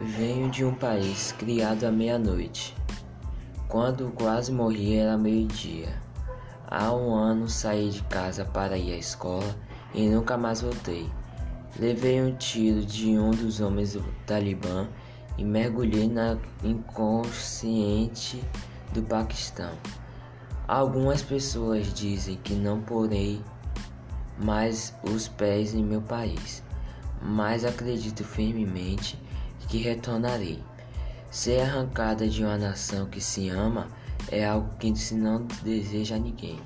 Venho de um país criado à meia-noite. Quando quase morri era meio-dia. Há um ano saí de casa para ir à escola e nunca mais voltei. Levei um tiro de um dos homens do Talibã e mergulhei na inconsciente do Paquistão. Algumas pessoas dizem que não porei mais os pés em meu país, mas acredito firmemente que retornarei. Ser arrancada de uma nação que se ama é algo que se não deseja a ninguém.